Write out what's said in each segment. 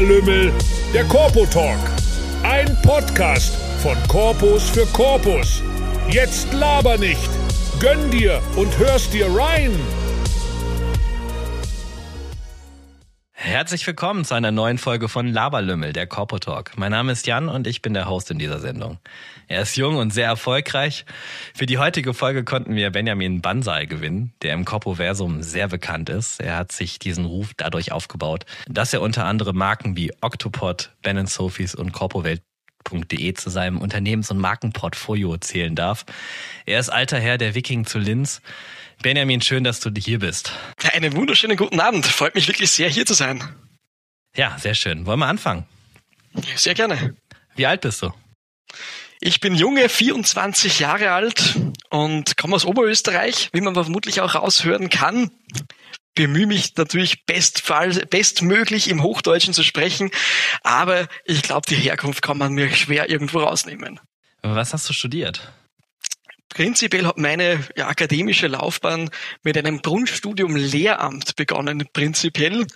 Laberlümmel, der Corpo Talk. Ein Podcast von Corpus für Corpus. Jetzt laber nicht. Gönn dir und hörst dir rein. Herzlich willkommen zu einer neuen Folge von Laberlümmel, der Corpo Talk. Mein Name ist Jan und ich bin der Host in dieser Sendung. Er ist jung und sehr erfolgreich. Für die heutige Folge konnten wir Benjamin Bansal gewinnen, der im Corpoversum sehr bekannt ist. Er hat sich diesen Ruf dadurch aufgebaut, dass er unter anderem Marken wie Octopod, Ben Sophies und Corpowelt.de zu seinem Unternehmens- und Markenportfolio zählen darf. Er ist alter Herr der Viking zu Linz. Benjamin, schön, dass du hier bist. Einen wunderschönen guten Abend. Freut mich wirklich sehr, hier zu sein. Ja, sehr schön. Wollen wir anfangen? Sehr gerne. Wie alt bist du? Ich bin junge, 24 Jahre alt und komme aus Oberösterreich, wie man vermutlich auch raushören kann. Bemühe mich natürlich bestfall, bestmöglich im Hochdeutschen zu sprechen, aber ich glaube, die Herkunft kann man mir schwer irgendwo rausnehmen. Was hast du studiert? Prinzipiell hat meine ja, akademische Laufbahn mit einem Grundstudium Lehramt begonnen, prinzipiell,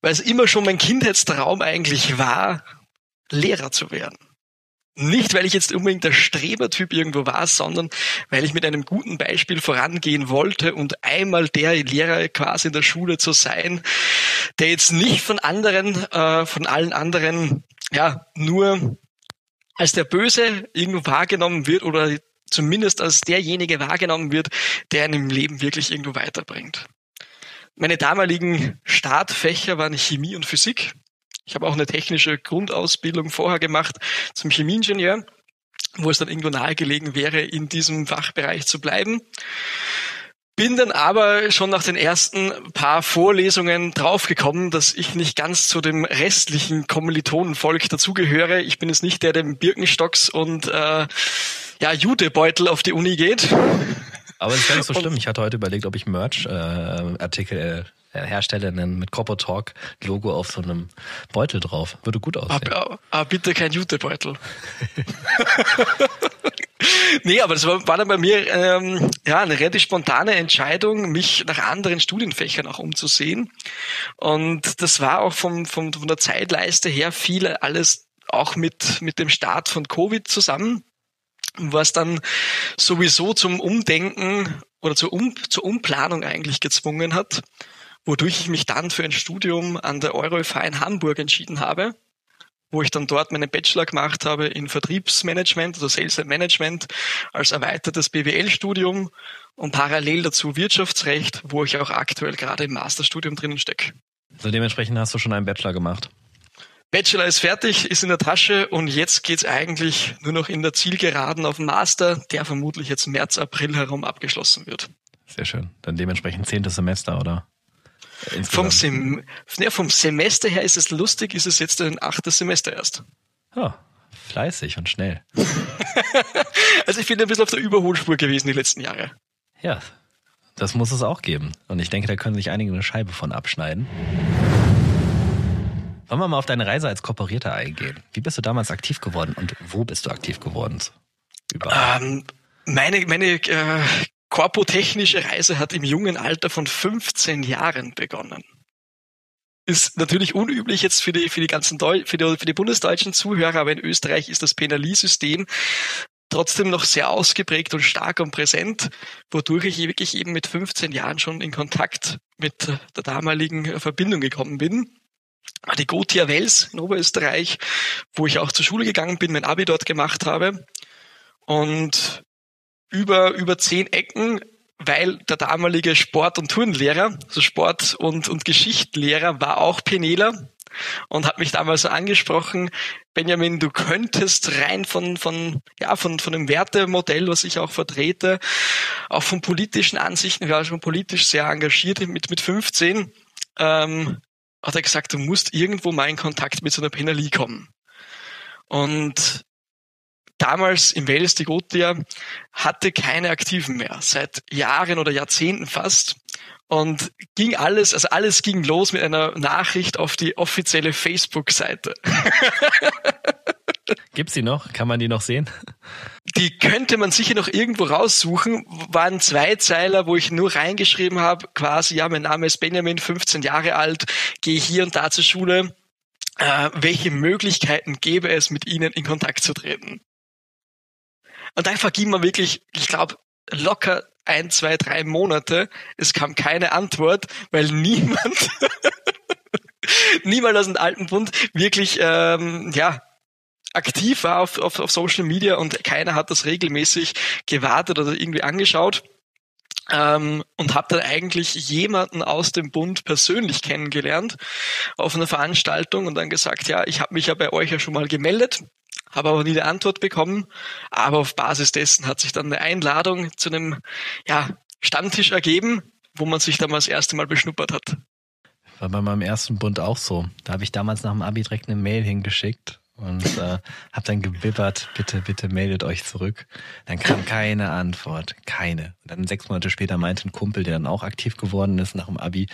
weil es immer schon mein Kindheitstraum eigentlich war, Lehrer zu werden. Nicht, weil ich jetzt unbedingt der Strebertyp irgendwo war, sondern weil ich mit einem guten Beispiel vorangehen wollte und einmal der Lehrer quasi in der Schule zu sein, der jetzt nicht von anderen, äh, von allen anderen, ja, nur als der Böse irgendwo wahrgenommen wird oder zumindest als derjenige wahrgenommen wird, der einen im Leben wirklich irgendwo weiterbringt. Meine damaligen Startfächer waren Chemie und Physik. Ich habe auch eine technische Grundausbildung vorher gemacht zum Chemieingenieur, wo es dann irgendwo nahegelegen wäre, in diesem Fachbereich zu bleiben. Bin dann aber schon nach den ersten paar Vorlesungen draufgekommen, dass ich nicht ganz zu dem restlichen Kommilitonenvolk dazugehöre. Ich bin jetzt nicht der, der mit Birkenstocks und äh, ja, Jutebeutel auf die Uni geht. Aber das ist gar nicht so schlimm. Ich hatte heute überlegt, ob ich Merch-Artikel äh, äh, herstelle, einen mit Copper Talk Logo auf so einem Beutel drauf. Würde gut aussehen. Aber, aber ah, bitte kein Jutebeutel. nee, aber das war, war dann bei mir ähm, ja eine relativ spontane Entscheidung, mich nach anderen Studienfächern auch umzusehen. Und das war auch vom, vom, von der Zeitleiste her viel alles auch mit, mit dem Start von Covid zusammen was dann sowieso zum Umdenken oder zur, um, zur Umplanung eigentlich gezwungen hat, wodurch ich mich dann für ein Studium an der EuroFH in Hamburg entschieden habe, wo ich dann dort meinen Bachelor gemacht habe in Vertriebsmanagement, also Sales Management, als erweitertes BWL-Studium und parallel dazu Wirtschaftsrecht, wo ich auch aktuell gerade im Masterstudium drinnen stecke. Also dementsprechend hast du schon einen Bachelor gemacht. Bachelor ist fertig, ist in der Tasche und jetzt geht's eigentlich nur noch in der Zielgeraden auf den Master, der vermutlich jetzt März, April herum abgeschlossen wird. Sehr schön. Dann dementsprechend zehntes Semester, oder? Vom, Sem ja, vom Semester her ist es lustig, ist es jetzt ein achtes Semester erst. Oh, fleißig und schnell. also ich bin ein bisschen auf der Überholspur gewesen die letzten Jahre. Ja, das muss es auch geben. Und ich denke, da können sich einige eine Scheibe von abschneiden. Wollen wir mal auf deine Reise als Kooperierter eingehen? Wie bist du damals aktiv geworden und wo bist du aktiv geworden? Ähm, meine meine äh, korpotechnische Reise hat im jungen Alter von 15 Jahren begonnen. Ist natürlich unüblich jetzt für die, für die ganzen Deu für die, für die bundesdeutschen Zuhörer, aber in Österreich ist das Penaliesystem trotzdem noch sehr ausgeprägt und stark und präsent, wodurch ich wirklich eben mit 15 Jahren schon in Kontakt mit der damaligen Verbindung gekommen bin die Gotia Wels in Oberösterreich, wo ich auch zur Schule gegangen bin, mein Abi dort gemacht habe. Und über, über zehn Ecken, weil der damalige Sport- und Turnlehrer, also Sport- und, und Geschichtlehrer, war auch Penela und hat mich damals so angesprochen, Benjamin, du könntest rein von, von, ja, von, von dem Wertemodell, was ich auch vertrete, auch von politischen Ansichten, ich war schon politisch sehr engagiert mit, mit 15, ähm, hat er gesagt, du musst irgendwo mal in Kontakt mit so einer Penali kommen. Und damals im Wales die Gotia hatte keine Aktiven mehr, seit Jahren oder Jahrzehnten fast. Und ging alles, also alles ging los mit einer Nachricht auf die offizielle Facebook-Seite. Gibt's die noch? Kann man die noch sehen? Die könnte man sicher noch irgendwo raussuchen. Waren zwei Zeiler, wo ich nur reingeschrieben habe, quasi, ja, mein Name ist Benjamin, 15 Jahre alt, gehe hier und da zur Schule. äh, welche Möglichkeiten gäbe es, mit ihnen in Kontakt zu treten. Und dann verging man wirklich, ich glaube, locker ein, zwei, drei Monate. Es kam keine Antwort, weil niemand, niemand aus dem alten Bund wirklich, ähm, ja, aktiv war auf, auf, auf Social Media und keiner hat das regelmäßig gewartet oder irgendwie angeschaut. Ähm, und habe dann eigentlich jemanden aus dem Bund persönlich kennengelernt auf einer Veranstaltung und dann gesagt, ja, ich habe mich ja bei euch ja schon mal gemeldet, habe aber nie eine Antwort bekommen. Aber auf Basis dessen hat sich dann eine Einladung zu einem ja, Stammtisch ergeben, wo man sich dann mal das erste Mal beschnuppert hat. War bei meinem ersten Bund auch so. Da habe ich damals nach dem Abi direkt eine Mail hingeschickt und äh, habe dann gebibbert, bitte, bitte meldet euch zurück. Dann kam keine Antwort, keine. Und dann sechs Monate später meinte ein Kumpel, der dann auch aktiv geworden ist nach dem Abi,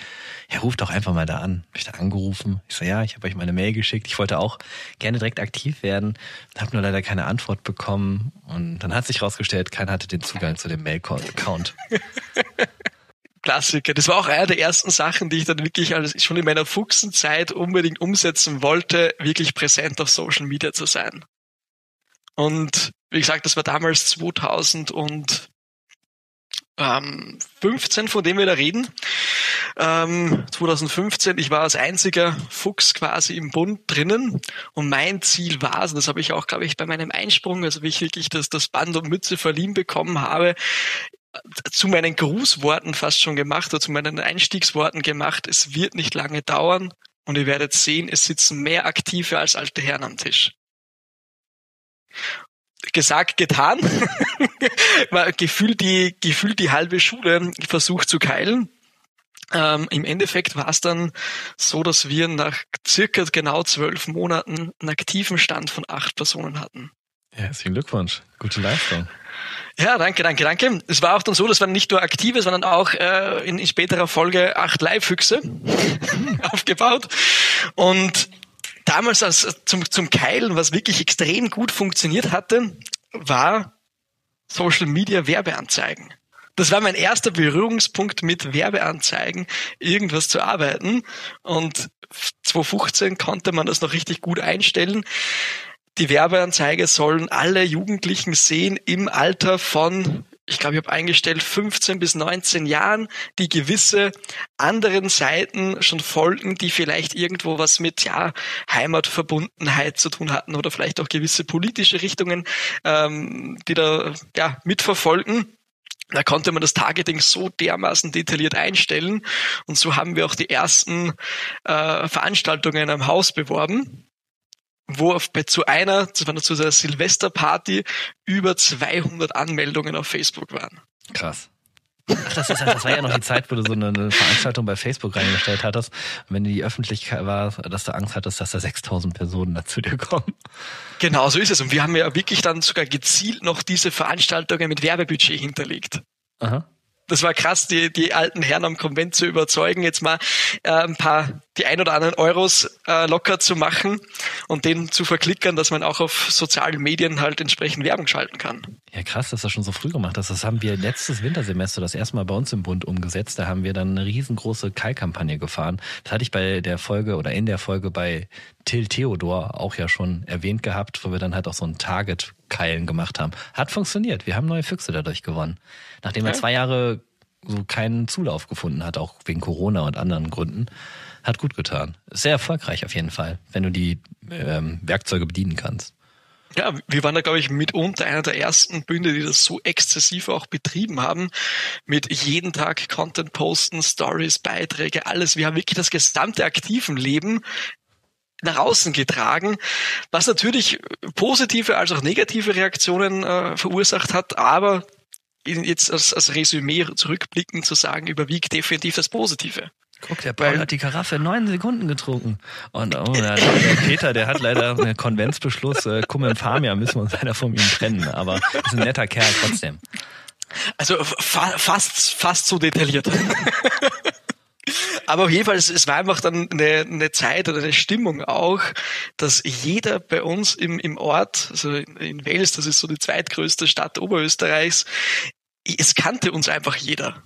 ja, ruft doch einfach mal da an. Hab ich da angerufen. Ich so, ja, ich habe euch meine Mail geschickt. Ich wollte auch gerne direkt aktiv werden, habe nur leider keine Antwort bekommen. Und dann hat sich rausgestellt, keiner hatte den Zugang zu dem Mail-Account. Klassiker. Das war auch eine der ersten Sachen, die ich dann wirklich als schon in meiner Fuchsenzeit unbedingt umsetzen wollte, wirklich präsent auf Social Media zu sein. Und wie gesagt, das war damals 2015, von dem wir da reden. Ähm, 2015, ich war als einziger Fuchs quasi im Bund drinnen und mein Ziel war, also das habe ich auch, glaube ich, bei meinem Einsprung, also wie ich wirklich das, das Band und Mütze verliehen bekommen habe, zu meinen Grußworten fast schon gemacht oder zu meinen Einstiegsworten gemacht. Es wird nicht lange dauern und ihr werdet sehen, es sitzen mehr Aktive als alte Herren am Tisch. Gesagt, getan. gefühlt die, gefühlt die halbe Schule versucht zu keilen. Ähm, Im Endeffekt war es dann so, dass wir nach circa genau zwölf Monaten einen aktiven Stand von acht Personen hatten. Ja, herzlichen Glückwunsch. Gute Leistung. Ja, danke, danke, danke. Es war auch dann so, dass wir nicht nur aktive, sondern auch äh, in, in späterer Folge acht Live-Füchse aufgebaut. Und damals als zum, zum Keilen, was wirklich extrem gut funktioniert hatte, war Social Media Werbeanzeigen. Das war mein erster Berührungspunkt mit Werbeanzeigen, irgendwas zu arbeiten. Und 2015 konnte man das noch richtig gut einstellen. Die Werbeanzeige sollen alle Jugendlichen sehen im Alter von ich glaube, ich habe eingestellt 15 bis 19 Jahren, die gewisse anderen Seiten schon folgen, die vielleicht irgendwo was mit ja Heimatverbundenheit zu tun hatten oder vielleicht auch gewisse politische Richtungen, ähm, die da ja mitverfolgen. Da konnte man das Targeting so dermaßen detailliert einstellen und so haben wir auch die ersten äh, Veranstaltungen am Haus beworben wo auf, bei, zu einer, war zu der Silvesterparty, über 200 Anmeldungen auf Facebook waren. Krass. Ach, das, ist, das war ja noch die Zeit, wo du so eine Veranstaltung bei Facebook reingestellt hattest. Und wenn die Öffentlichkeit war, dass du Angst hattest, dass da 6000 Personen dazu dir kommen. Genau, so ist es. Und wir haben ja wirklich dann sogar gezielt noch diese Veranstaltungen mit Werbebudget hinterlegt. Aha das war krass, die, die alten Herren am Konvent zu überzeugen, jetzt mal äh, ein paar, die ein oder anderen Euros äh, locker zu machen und den zu verklickern, dass man auch auf sozialen Medien halt entsprechend Werbung schalten kann. Ja, krass, dass das schon so früh gemacht hast. Das haben wir letztes Wintersemester das erste Mal bei uns im Bund umgesetzt. Da haben wir dann eine riesengroße Keilkampagne gefahren. Das hatte ich bei der Folge oder in der Folge bei Till Theodor auch ja schon erwähnt gehabt, wo wir dann halt auch so ein Target-Keilen gemacht haben. Hat funktioniert. Wir haben neue Füchse dadurch gewonnen. Nachdem er zwei Jahre so keinen Zulauf gefunden hat, auch wegen Corona und anderen Gründen, hat gut getan. Sehr erfolgreich auf jeden Fall, wenn du die ähm, Werkzeuge bedienen kannst. Ja, wir waren da, glaube ich, mitunter einer der ersten Bünde, die das so exzessiv auch betrieben haben. Mit jeden Tag Content posten, Stories, Beiträge, alles. Wir haben wirklich das gesamte aktiven Leben nach außen getragen, was natürlich positive als auch negative Reaktionen äh, verursacht hat, aber jetzt als, als Resümee zurückblicken zu sagen, überwiegt definitiv das Positive. Guck, der Paul hat die Karaffe in neun Sekunden getrunken. Und oh, der, der Peter, der hat leider einen Konventsbeschluss, äh, Cum infamia, müssen wir uns leider von ihm trennen. Aber ist ein netter Kerl trotzdem. Also fa fast, fast so detailliert. Aber auf jeden Fall, es, es war einfach dann eine, eine Zeit oder eine Stimmung auch, dass jeder bei uns im, im Ort, also in Wels, das ist so die zweitgrößte Stadt Oberösterreichs, es kannte uns einfach jeder.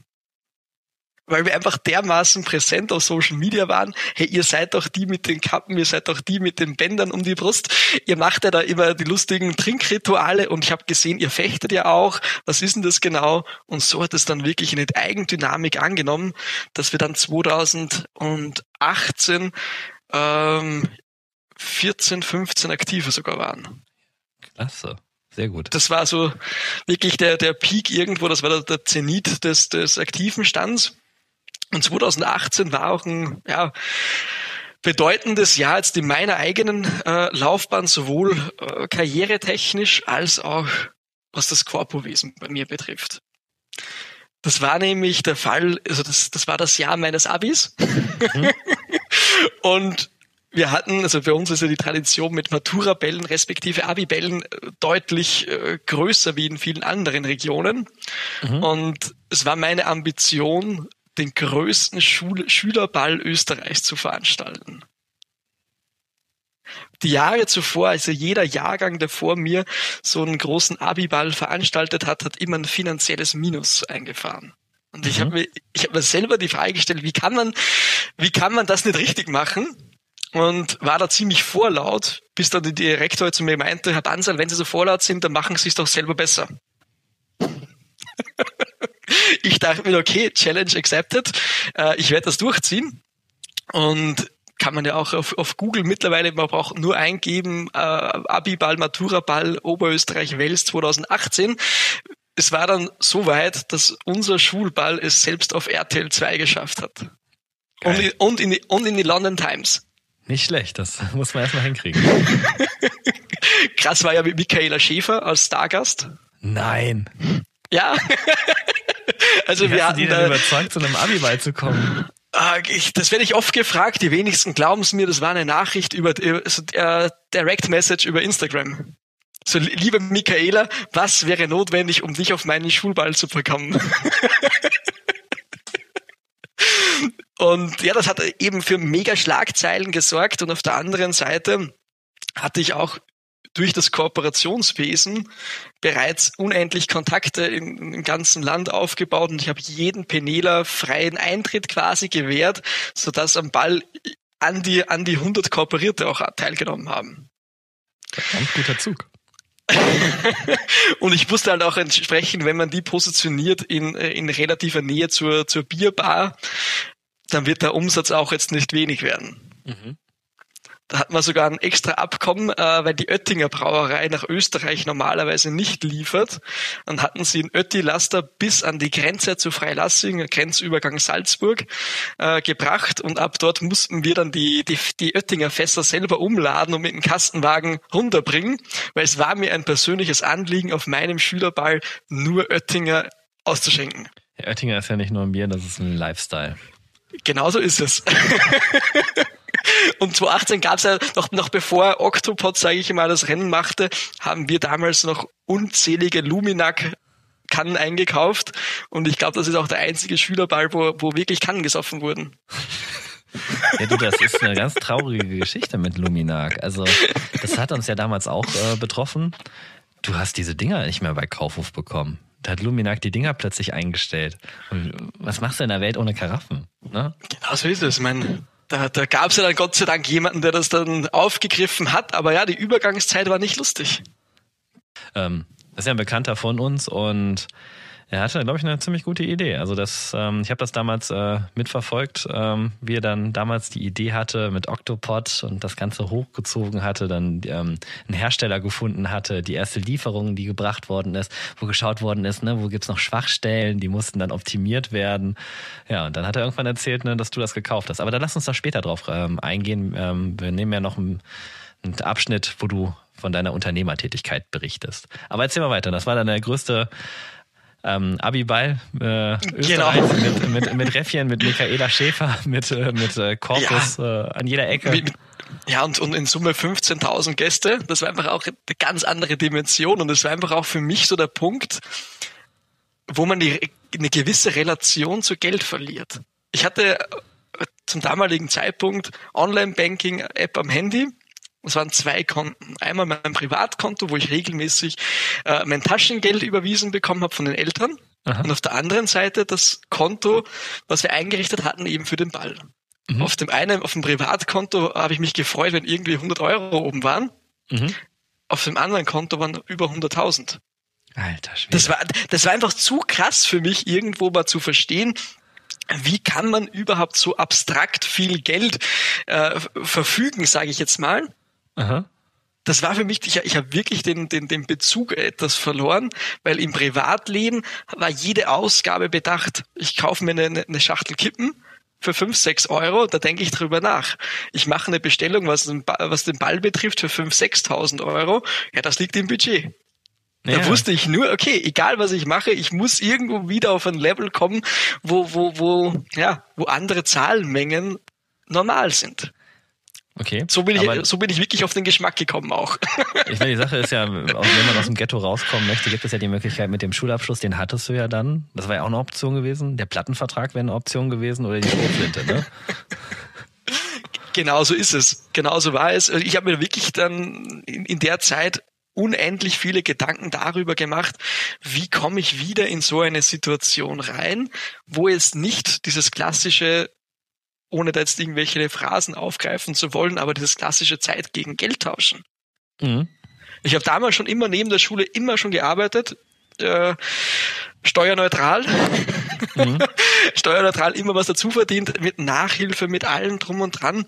Weil wir einfach dermaßen präsent auf Social Media waren. Hey, ihr seid doch die mit den Kappen, ihr seid doch die mit den Bändern um die Brust. Ihr macht ja da immer die lustigen Trinkrituale und ich habe gesehen, ihr fechtet ja auch. Was ist denn das genau? Und so hat es dann wirklich eine Eigendynamik angenommen, dass wir dann 2018 ähm, 14, 15 Aktive sogar waren. Klasse. Sehr gut. Das war so wirklich der, der Peak irgendwo, das war der, der Zenit des, des aktiven Stands. Und 2018 war auch ein ja, bedeutendes Jahr jetzt in meiner eigenen äh, Laufbahn, sowohl äh, karrieretechnisch als auch was das Korpowesen bei mir betrifft. Das war nämlich der Fall, also das, das war das Jahr meines Abis. Mhm. Und wir hatten, also bei uns ist ja die Tradition mit Matura-Bällen respektive Abi-Bällen äh, deutlich äh, größer wie in vielen anderen Regionen. Mhm. Und es war meine Ambition, den größten Schul Schülerball Österreichs zu veranstalten. Die Jahre zuvor, also jeder Jahrgang, der vor mir so einen großen Abiball veranstaltet hat, hat immer ein finanzielles Minus eingefahren. Und ich mhm. habe mir, ich habe mir selber die Frage gestellt, wie kann man, wie kann man das nicht richtig machen? Und war da ziemlich vorlaut, bis dann die Direktor zu mir meinte, Herr Bansal, wenn Sie so vorlaut sind, dann machen Sie es doch selber besser. Ich dachte mir, okay, Challenge accepted. Äh, ich werde das durchziehen. Und kann man ja auch auf, auf Google mittlerweile, man braucht nur eingeben, äh, Abiball, Maturaball, Oberösterreich Wels 2018. Es war dann so weit, dass unser Schulball es selbst auf RTL 2 geschafft hat. Und in, und, in die, und in die London Times. Nicht schlecht, das muss man erstmal hinkriegen. Krass war ja mit Michaela Schäfer als Stargast. Nein. Ja. also Wie wir hast hatten die denn überzeugt, zu einem Abi beizukommen? Ah, ich, das werde ich oft gefragt. Die wenigsten glauben es mir. Das war eine Nachricht über so, äh, Direct Message über Instagram. So, liebe Michaela, was wäre notwendig, um dich auf meinen Schulball zu bekommen? und ja, das hat eben für mega Schlagzeilen gesorgt. Und auf der anderen Seite hatte ich auch durch das Kooperationswesen bereits unendlich Kontakte im, im ganzen Land aufgebaut und ich habe jeden Penela freien Eintritt quasi gewährt, sodass am Ball an die, an die 100 Kooperierte auch teilgenommen haben. Ganz guter Zug. und ich wusste halt auch entsprechend, wenn man die positioniert in, in relativer Nähe zur, zur Bierbar, dann wird der Umsatz auch jetzt nicht wenig werden. Mhm. Da hat man sogar ein extra Abkommen, äh, weil die Oettinger Brauerei nach Österreich normalerweise nicht liefert. Dann hatten sie in Ötti Laster bis an die Grenze zu Freilassing, Grenzübergang Salzburg, äh, gebracht und ab dort mussten wir dann die, die, die Oettinger Fässer selber umladen und mit dem Kastenwagen runterbringen, weil es war mir ein persönliches Anliegen, auf meinem Schülerball nur Oettinger auszuschenken. Ja, Oettinger ist ja nicht nur ein Bier, das ist ein Lifestyle. Genauso ist es. Und 2018 gab es ja noch, noch bevor Octopod, sage ich mal, das Rennen machte, haben wir damals noch unzählige Luminac Kannen eingekauft. Und ich glaube, das ist auch der einzige Schülerball, wo, wo wirklich Kannen gesoffen wurden. Ja, du, das ist eine ganz traurige Geschichte mit Luminac. Also, das hat uns ja damals auch äh, betroffen. Du hast diese Dinger nicht mehr bei Kaufhof bekommen. Da hat Luminac die Dinger plötzlich eingestellt. Und was machst du in der Welt ohne Karaffen? Ne? Genau so ist es. Ich meine, da, da gab es ja dann Gott sei Dank jemanden, der das dann aufgegriffen hat. Aber ja, die Übergangszeit war nicht lustig. Ähm, das ist ja ein Bekannter von uns und er hatte, glaube ich, eine ziemlich gute Idee. Also das, ähm, ich habe das damals äh, mitverfolgt, ähm, wie er dann damals die Idee hatte mit Octopod und das Ganze hochgezogen hatte, dann ähm, einen Hersteller gefunden hatte, die erste Lieferung, die gebracht worden ist, wo geschaut worden ist, ne, wo gibt's noch Schwachstellen, die mussten dann optimiert werden. Ja, und dann hat er irgendwann erzählt, ne, dass du das gekauft hast. Aber dann lass uns da später drauf ähm, eingehen. Ähm, wir nehmen ja noch einen, einen Abschnitt, wo du von deiner Unternehmertätigkeit berichtest. Aber erzähl mal weiter. Das war dann der größte ähm, Abiball, äh, Österreich genau. mit, mit, mit Räffchen, mit Michaela Schäfer, mit, äh, mit äh, Corpus ja. äh, an jeder Ecke. Mit, ja, und, und in Summe 15.000 Gäste. Das war einfach auch eine ganz andere Dimension und das war einfach auch für mich so der Punkt, wo man die, eine gewisse Relation zu Geld verliert. Ich hatte zum damaligen Zeitpunkt Online-Banking-App am Handy es waren zwei Konten. Einmal mein Privatkonto, wo ich regelmäßig äh, mein Taschengeld überwiesen bekommen habe von den Eltern. Aha. und auf der anderen Seite das Konto, was wir eingerichtet hatten, eben für den Ball. Mhm. Auf dem einen, auf dem Privatkonto habe ich mich gefreut, wenn irgendwie 100 Euro oben waren. Mhm. Auf dem anderen Konto waren über 100.000. Alter Schwede. Das war, das war einfach zu krass für mich, irgendwo mal zu verstehen, wie kann man überhaupt so abstrakt viel Geld äh, verfügen, sage ich jetzt mal. Aha. Das war für mich, ich, ich habe wirklich den, den, den Bezug etwas verloren, weil im Privatleben war jede Ausgabe bedacht. Ich kaufe mir eine, eine Schachtel Kippen für fünf sechs Euro, da denke ich drüber nach. Ich mache eine Bestellung, was den, was den Ball betrifft, für fünf sechstausend Euro. Ja, das liegt im Budget. Ja. Da wusste ich nur, okay, egal was ich mache, ich muss irgendwo wieder auf ein Level kommen, wo, wo, wo, ja, wo andere Zahlenmengen normal sind. Okay. So bin, ich, so bin ich wirklich auf den Geschmack gekommen auch. Ich meine, die Sache ist ja, wenn man aus dem Ghetto rauskommen möchte, gibt es ja die Möglichkeit mit dem Schulabschluss, den hattest du ja dann. Das war ja auch eine Option gewesen. Der Plattenvertrag wäre eine Option gewesen oder die Schrotflinte, ne? Genau so ist es. Genau so war es. Ich habe mir wirklich dann in, in der Zeit unendlich viele Gedanken darüber gemacht, wie komme ich wieder in so eine Situation rein, wo es nicht dieses klassische, ohne da jetzt irgendwelche Phrasen aufgreifen zu wollen, aber dieses klassische Zeit gegen Geld tauschen. Mhm. Ich habe damals schon immer neben der Schule immer schon gearbeitet, äh, steuerneutral. Mhm. steuerneutral immer was dazu verdient, mit Nachhilfe, mit allem drum und dran.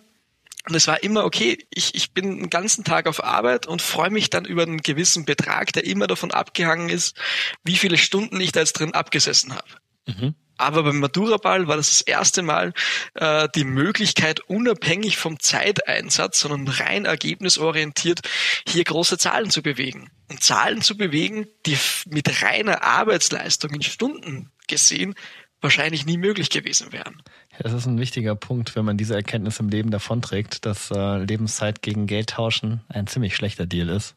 Und es war immer, okay, ich, ich bin den ganzen Tag auf Arbeit und freue mich dann über einen gewissen Betrag, der immer davon abgehangen ist, wie viele Stunden ich da jetzt drin abgesessen habe. Mhm. Aber beim Maturaball war das das erste Mal äh, die Möglichkeit, unabhängig vom Zeiteinsatz, sondern rein ergebnisorientiert, hier große Zahlen zu bewegen. Und Zahlen zu bewegen, die mit reiner Arbeitsleistung in Stunden gesehen wahrscheinlich nie möglich gewesen wären. Das ist ein wichtiger Punkt, wenn man diese Erkenntnis im Leben davonträgt, dass äh, Lebenszeit gegen Geld tauschen ein ziemlich schlechter Deal ist.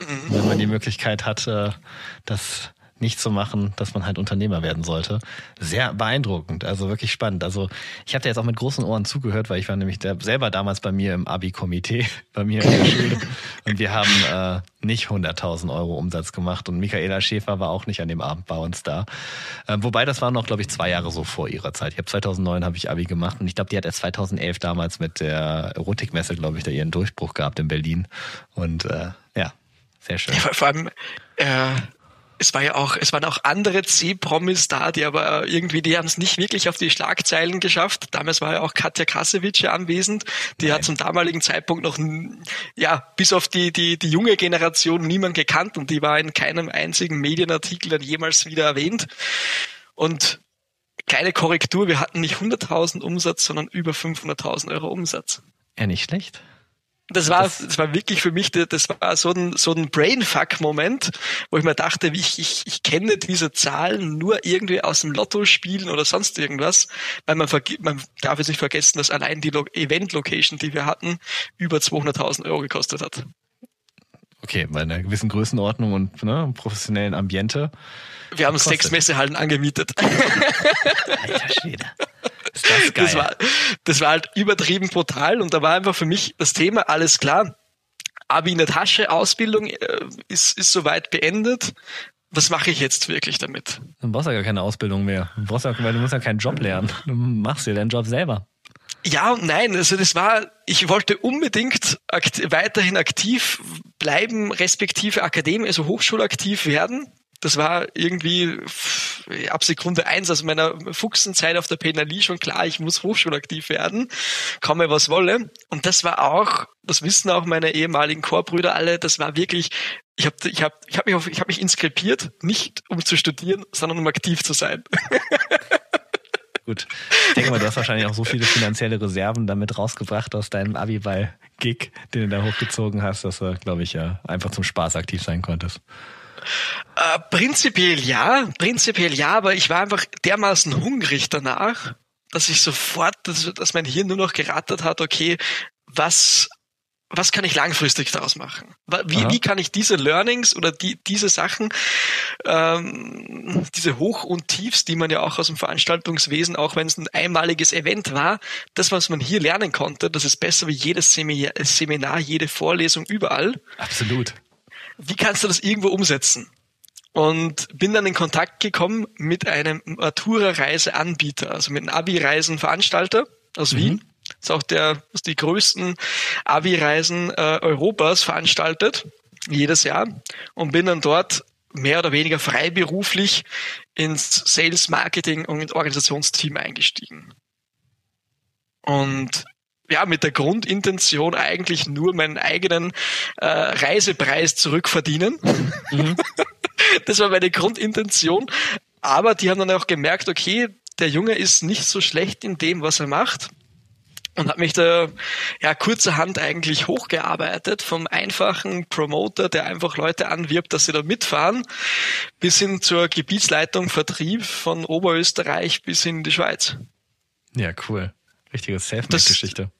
Mhm. Wenn man die Möglichkeit hat, äh, das nicht zu machen, dass man halt Unternehmer werden sollte. Sehr beeindruckend, also wirklich spannend. Also ich habe jetzt auch mit großen Ohren zugehört, weil ich war nämlich selber damals bei mir im Abi-Komitee, bei mir in der Schule. Und wir haben äh, nicht 100.000 Euro Umsatz gemacht und Michaela Schäfer war auch nicht an dem Abend bei uns da. Äh, wobei das war noch, glaube ich, zwei Jahre so vor ihrer Zeit. Ich habe 2009 habe ich Abi gemacht und ich glaube, die hat erst 2011 damals mit der Erotikmesse, glaube ich, da ihren Durchbruch gehabt in Berlin. Und äh, ja, sehr schön. Ja, vor allem äh, es war ja auch, es waren auch andere C-Promis da, die aber irgendwie, die haben es nicht wirklich auf die Schlagzeilen geschafft. Damals war ja auch Katja Kasewitsch anwesend. Die Nein. hat zum damaligen Zeitpunkt noch, ja, bis auf die, die, die junge Generation niemand gekannt und die war in keinem einzigen Medienartikel dann jemals wieder erwähnt. Und kleine Korrektur, wir hatten nicht 100.000 Umsatz, sondern über 500.000 Euro Umsatz. Ja, nicht schlecht. Das war, das war wirklich für mich, das war so ein, so ein Brainfuck-Moment, wo ich mir dachte, ich, ich, ich kenne diese Zahlen nur irgendwie aus dem Lotto spielen oder sonst irgendwas, weil man, man darf jetzt nicht vergessen, dass allein die Event-Location, die wir hatten, über 200.000 Euro gekostet hat. Okay, bei einer gewissen Größenordnung und ne, professionellen Ambiente. Wir haben sechs Messehallen angemietet. Alter Schwede. Ist das geil. Das war, das war halt übertrieben brutal und da war einfach für mich das Thema alles klar. Abi in der Tasche, Ausbildung äh, ist, ist soweit beendet. Was mache ich jetzt wirklich damit? Du brauchst ja gar keine Ausbildung mehr. Du, brauchst ja, weil du musst ja keinen Job lernen. Du machst dir deinen Job selber. Ja und nein, also das war, ich wollte unbedingt akt weiterhin aktiv bleiben, respektive Akademie, also hochschulaktiv werden das war irgendwie ab Sekunde eins aus meiner Fuchsenzeit auf der Penali schon klar, ich muss hochschulaktiv werden, komme was wolle. Und das war auch, das wissen auch meine ehemaligen Chorbrüder alle, das war wirklich, ich habe ich hab, ich hab mich, auf, hab mich inskribiert, nicht um zu studieren, sondern um aktiv zu sein. Gut. Ich denke mal, du hast wahrscheinlich auch so viele finanzielle Reserven damit rausgebracht aus deinem Abiball-Gig, den du da hochgezogen hast, dass du, glaube ich, ja einfach zum Spaß aktiv sein konntest. Äh, prinzipiell ja, prinzipiell ja, aber ich war einfach dermaßen hungrig danach, dass ich sofort, dass, dass mein Hirn nur noch gerattert hat, okay, was was kann ich langfristig daraus machen? Wie, wie kann ich diese Learnings oder die, diese Sachen, ähm, diese Hoch- und Tiefs, die man ja auch aus dem Veranstaltungswesen, auch wenn es ein einmaliges Event war, das, was man hier lernen konnte, das ist besser wie jedes Seminar, jede Vorlesung überall. Absolut wie kannst du das irgendwo umsetzen? und bin dann in Kontakt gekommen mit einem Matura-Reiseanbieter, also mit einem Abi-Reisenveranstalter aus mhm. Wien. Das ist auch der, was die größten Abi-Reisen äh, Europas veranstaltet, jedes Jahr. Und bin dann dort mehr oder weniger freiberuflich ins Sales, Marketing und Organisationsteam eingestiegen. Und ja, mit der Grundintention eigentlich nur meinen eigenen äh, Reisepreis zurückverdienen. Mhm. das war meine Grundintention. Aber die haben dann auch gemerkt, okay, der Junge ist nicht so schlecht in dem, was er macht und habe mich da ja kurzerhand eigentlich hochgearbeitet vom einfachen Promoter, der einfach Leute anwirbt, dass sie da mitfahren, bis hin zur Gebietsleitung Vertrieb von Oberösterreich bis in die Schweiz. Ja, cool. Richtige Selfmade-Geschichte.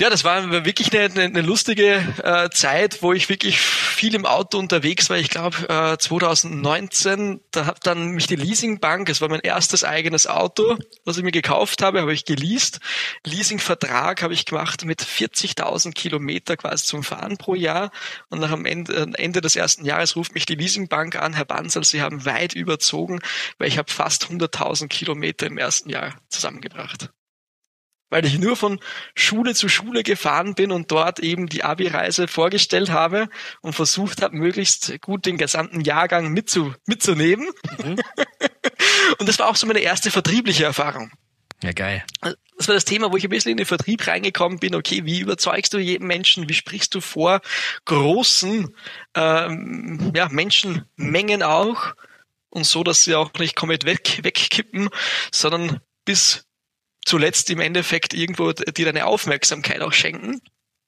Ja, das war wirklich eine, eine lustige äh, Zeit, wo ich wirklich viel im Auto unterwegs war. Ich glaube äh, 2019, da hat dann mich die Leasingbank, es war mein erstes eigenes Auto, was ich mir gekauft habe, habe ich geleast. Leasingvertrag habe ich gemacht mit 40.000 Kilometer quasi zum Fahren pro Jahr. Und nach am Ende, äh, Ende des ersten Jahres ruft mich die Leasingbank an, Herr Bansal, Sie haben weit überzogen, weil ich habe fast 100.000 Kilometer im ersten Jahr zusammengebracht weil ich nur von Schule zu Schule gefahren bin und dort eben die Abi-Reise vorgestellt habe und versucht habe, möglichst gut den gesamten Jahrgang mitzu, mitzunehmen. Mhm. und das war auch so meine erste vertriebliche Erfahrung. Ja, geil. Das war das Thema, wo ich ein bisschen in den Vertrieb reingekommen bin. Okay, wie überzeugst du jeden Menschen? Wie sprichst du vor großen ähm, ja, Menschenmengen auch? Und so, dass sie auch nicht komplett weg, wegkippen, sondern bis zuletzt im Endeffekt irgendwo dir deine Aufmerksamkeit auch schenken.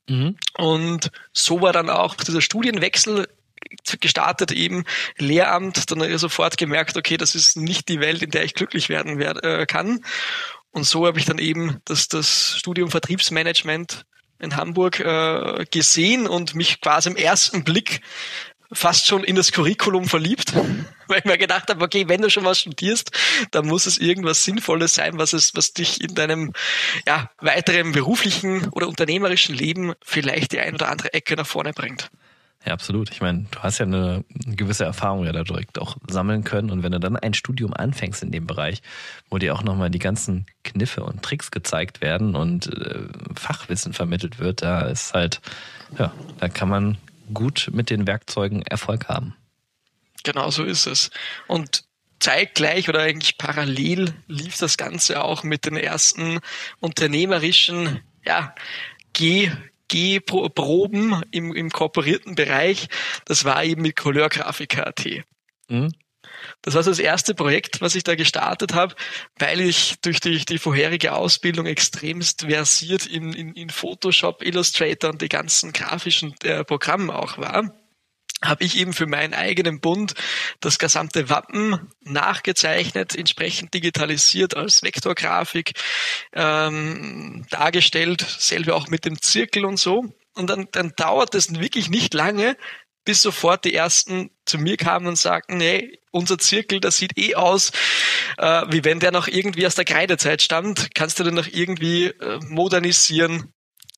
Mhm. Und so war dann auch dieser Studienwechsel gestartet eben Lehramt, dann sofort gemerkt, okay, das ist nicht die Welt, in der ich glücklich werden äh, kann. Und so habe ich dann eben das, das Studium Vertriebsmanagement in Hamburg äh, gesehen und mich quasi im ersten Blick fast schon in das Curriculum verliebt, weil ich mir gedacht habe, okay, wenn du schon was studierst, dann muss es irgendwas Sinnvolles sein, was es, was dich in deinem ja, weiteren beruflichen oder unternehmerischen Leben vielleicht die ein oder andere Ecke nach vorne bringt. Ja, absolut. Ich meine, du hast ja eine gewisse Erfahrung ja dadurch auch sammeln können. Und wenn du dann ein Studium anfängst in dem Bereich, wo dir auch nochmal die ganzen Kniffe und Tricks gezeigt werden und äh, Fachwissen vermittelt wird, da ist halt, ja, da kann man gut mit den Werkzeugen Erfolg haben. Genau so ist es. Und zeitgleich oder eigentlich parallel lief das Ganze auch mit den ersten unternehmerischen ja, G G-Proben im, im kooperierten Bereich. Das war eben mit Couleur-Grafiker.at. Mhm. Das war so das erste Projekt, was ich da gestartet habe, weil ich durch die, die vorherige Ausbildung extremst versiert in, in, in Photoshop, Illustrator und die ganzen grafischen äh, Programmen auch war habe ich eben für meinen eigenen Bund das gesamte Wappen nachgezeichnet, entsprechend digitalisiert als Vektorgrafik ähm, dargestellt, selber auch mit dem Zirkel und so. Und dann, dann dauert es wirklich nicht lange, bis sofort die ersten zu mir kamen und sagten, nee, unser Zirkel, das sieht eh aus, äh, wie wenn der noch irgendwie aus der Kreidezeit stammt. Kannst du den noch irgendwie äh, modernisieren,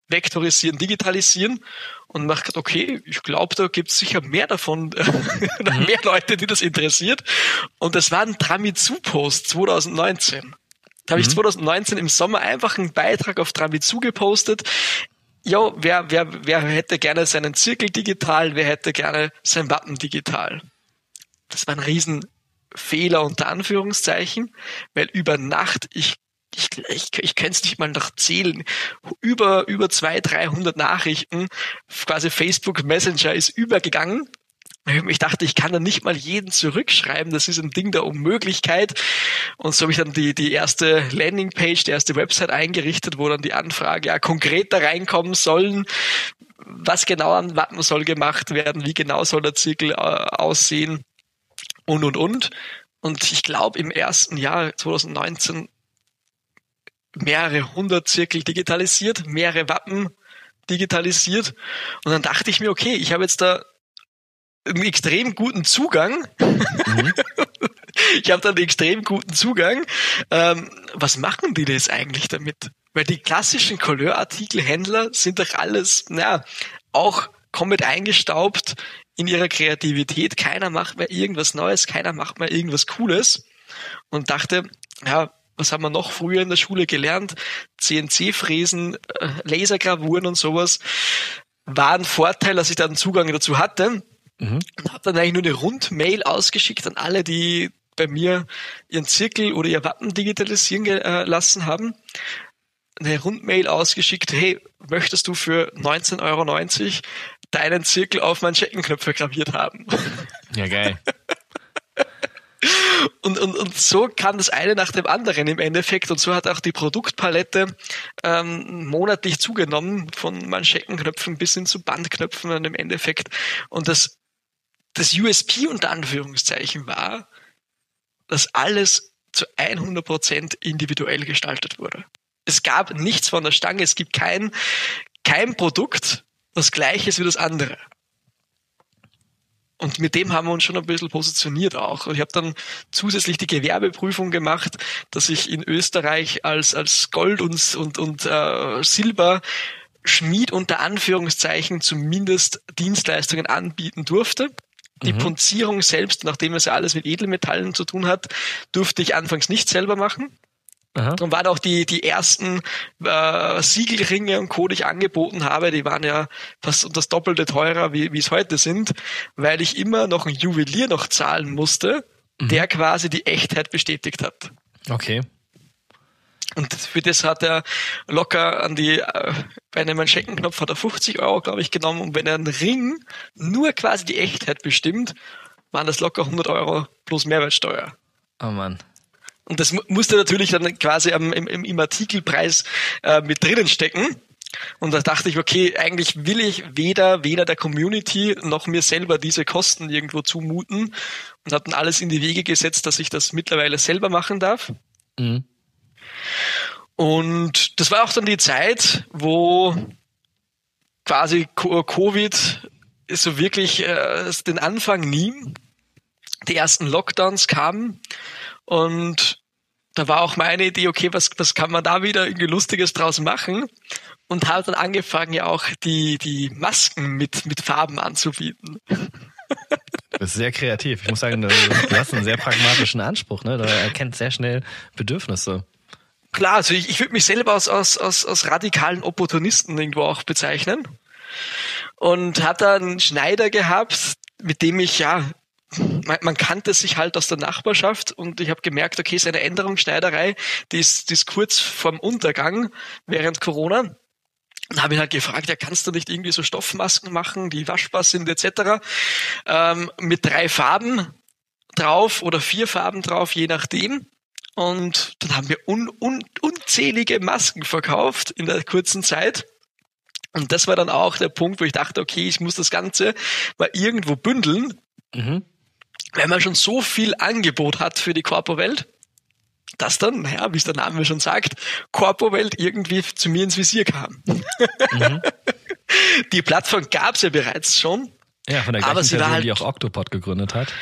vektorisieren, digitalisieren? Und man hat okay, ich glaube, da gibt es sicher mehr davon, mhm. mehr Leute, die das interessiert. Und das war ein Tramitsu-Post 2019. Da habe ich 2019 mhm. im Sommer einfach einen Beitrag auf Tramitsu gepostet jo, wer, wer, wer hätte gerne seinen Zirkel digital, wer hätte gerne sein Wappen digital? Das war ein Riesenfehler unter Anführungszeichen, weil über Nacht, ich ich, ich, ich kann es nicht mal noch zählen, über, über zwei, 300 Nachrichten, quasi Facebook Messenger ist übergegangen ich dachte, ich kann da nicht mal jeden zurückschreiben. Das ist ein Ding der Unmöglichkeit. Und so habe ich dann die, die erste Landingpage, die erste Website eingerichtet, wo dann die Anfrage ja konkreter reinkommen sollen. Was genau an Wappen soll gemacht werden? Wie genau soll der Zirkel äh, aussehen? Und, und, und. Und ich glaube, im ersten Jahr 2019 mehrere hundert Zirkel digitalisiert, mehrere Wappen digitalisiert. Und dann dachte ich mir, okay, ich habe jetzt da einen extrem guten Zugang. Mhm. ich habe da einen extrem guten Zugang. Ähm, was machen die das eigentlich damit? Weil die klassischen Couleurartikelhändler sind doch alles, naja, auch komplett eingestaubt in ihrer Kreativität. Keiner macht mehr irgendwas Neues, keiner macht mehr irgendwas Cooles. Und dachte, ja, was haben wir noch früher in der Schule gelernt? CNC-Fräsen, äh, Lasergravuren und sowas. War ein Vorteil, dass ich da einen Zugang dazu hatte. Mhm. Und habe dann eigentlich nur eine Rundmail ausgeschickt an alle, die bei mir ihren Zirkel oder ihr Wappen digitalisieren äh, lassen haben. Eine Rundmail ausgeschickt, hey, möchtest du für 19,90 Euro deinen Zirkel auf Manschettenknöpfe graviert haben? Ja, geil. Und, und, und so kam das eine nach dem anderen im Endeffekt. Und so hat auch die Produktpalette ähm, monatlich zugenommen, von Manschettenknöpfen bis hin zu Bandknöpfen dann im Endeffekt. Und das, das USP unter Anführungszeichen war, dass alles zu 100% individuell gestaltet wurde. Es gab nichts von der Stange, es gibt kein, kein Produkt, das gleiches wie das andere. Und mit dem haben wir uns schon ein bisschen positioniert auch. Ich habe dann zusätzlich die Gewerbeprüfung gemacht, dass ich in Österreich als, als Gold und, und, und äh, Silber Schmied unter Anführungszeichen zumindest Dienstleistungen anbieten durfte. Die mhm. Punzierung selbst, nachdem es ja alles mit Edelmetallen zu tun hat, durfte ich anfangs nicht selber machen. Aha. Und waren auch die, die ersten äh, Siegelringe und Co., die ich angeboten habe, die waren ja fast das Doppelte teurer, wie, wie es heute sind, weil ich immer noch einen Juwelier noch zahlen musste, mhm. der quasi die Echtheit bestätigt hat. Okay. Und für das hat er locker an die, äh, bei einem Manschettenknopf hat er 50 Euro, glaube ich, genommen. Und wenn er einen Ring nur quasi die Echtheit bestimmt, waren das locker 100 Euro plus Mehrwertsteuer. Oh Mann. Und das musste natürlich dann quasi im, im, im Artikelpreis äh, mit drinnen stecken. Und da dachte ich, okay, eigentlich will ich weder, weder der Community noch mir selber diese Kosten irgendwo zumuten und habe dann alles in die Wege gesetzt, dass ich das mittlerweile selber machen darf. Mhm. Und das war auch dann die Zeit, wo quasi Covid so wirklich äh, den Anfang nie. Die ersten Lockdowns kamen und da war auch meine Idee, okay, was, was kann man da wieder irgendwie Lustiges draus machen? Und habe dann angefangen, ja auch die, die Masken mit, mit Farben anzubieten. Das ist sehr kreativ. Ich muss sagen, du hast einen sehr pragmatischen Anspruch, ne? Du erkennt sehr schnell Bedürfnisse. Klar, also ich, ich würde mich selber als, als, als, als radikalen Opportunisten irgendwo auch bezeichnen. Und hat da einen Schneider gehabt, mit dem ich ja man, man kannte sich halt aus der Nachbarschaft und ich habe gemerkt, okay, seine Änderungsschneiderei, die ist, die ist kurz vorm Untergang während Corona. Und habe ihn halt gefragt, ja, kannst du nicht irgendwie so Stoffmasken machen, die waschbar sind etc. Ähm, mit drei Farben drauf oder vier Farben drauf, je nachdem. Und dann haben wir un, un, unzählige Masken verkauft in der kurzen Zeit. Und das war dann auch der Punkt, wo ich dachte, okay, ich muss das Ganze mal irgendwo bündeln. Mhm wenn man schon so viel Angebot hat für die Corpo-Welt, dass dann, naja, wie es der Name schon sagt, Corpo-Welt irgendwie zu mir ins Visier kam. Mhm. Die Plattform gab es ja bereits schon. Ja, von der gleichen aber sie Person, halt, die auch Octopod gegründet hat.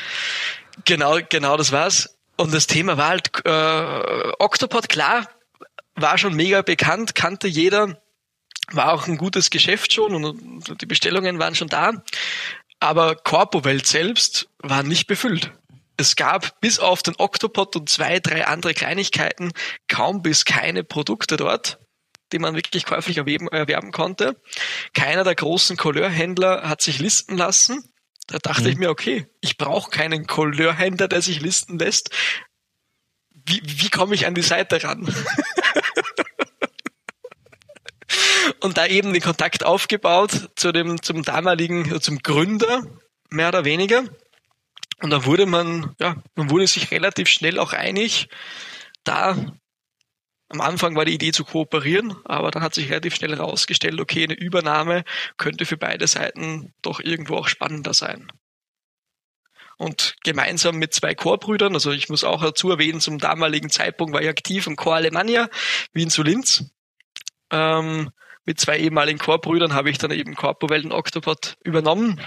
Genau, genau, das war's. Und das Thema war halt äh, Octopod, klar, war schon mega bekannt, kannte jeder, war auch ein gutes Geschäft schon und die Bestellungen waren schon da. Aber Corpo-Welt selbst war nicht befüllt. Es gab bis auf den Octopod und zwei, drei andere Kleinigkeiten kaum bis keine Produkte dort, die man wirklich käuflich erwerben, erwerben konnte. Keiner der großen Couleurhändler hat sich listen lassen. Da dachte mhm. ich mir, okay, ich brauche keinen Couleurhändler, der sich listen lässt. Wie, wie komme ich an die Seite ran? und da eben den Kontakt aufgebaut zu dem, zum damaligen, zum Gründer, mehr oder weniger. Und da wurde man, ja, man wurde sich relativ schnell auch einig, da am Anfang war die Idee zu kooperieren, aber dann hat sich relativ schnell herausgestellt, okay, eine Übernahme könnte für beide Seiten doch irgendwo auch spannender sein. Und gemeinsam mit zwei Chorbrüdern, also ich muss auch dazu erwähnen, zum damaligen Zeitpunkt war ich aktiv im Chor Alemannia, Wien zu Linz. Ähm, mit zwei ehemaligen Chorbrüdern habe ich dann eben Corpo-Welt und Octopod übernommen.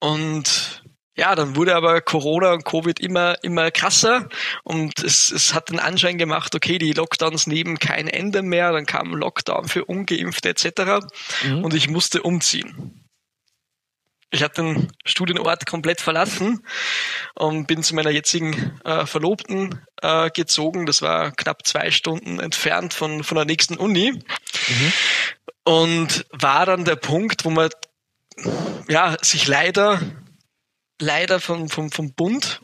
Und ja, dann wurde aber Corona und Covid immer, immer krasser und es, es hat den Anschein gemacht, okay, die Lockdowns nehmen kein Ende mehr, dann kam Lockdown für Ungeimpfte etc. Mhm. und ich musste umziehen. Ich habe den Studienort komplett verlassen und bin zu meiner jetzigen äh, Verlobten äh, gezogen. Das war knapp zwei Stunden entfernt von, von der nächsten Uni. Mhm. Und war dann der Punkt, wo man ja, sich leider, leider vom, vom, vom Bund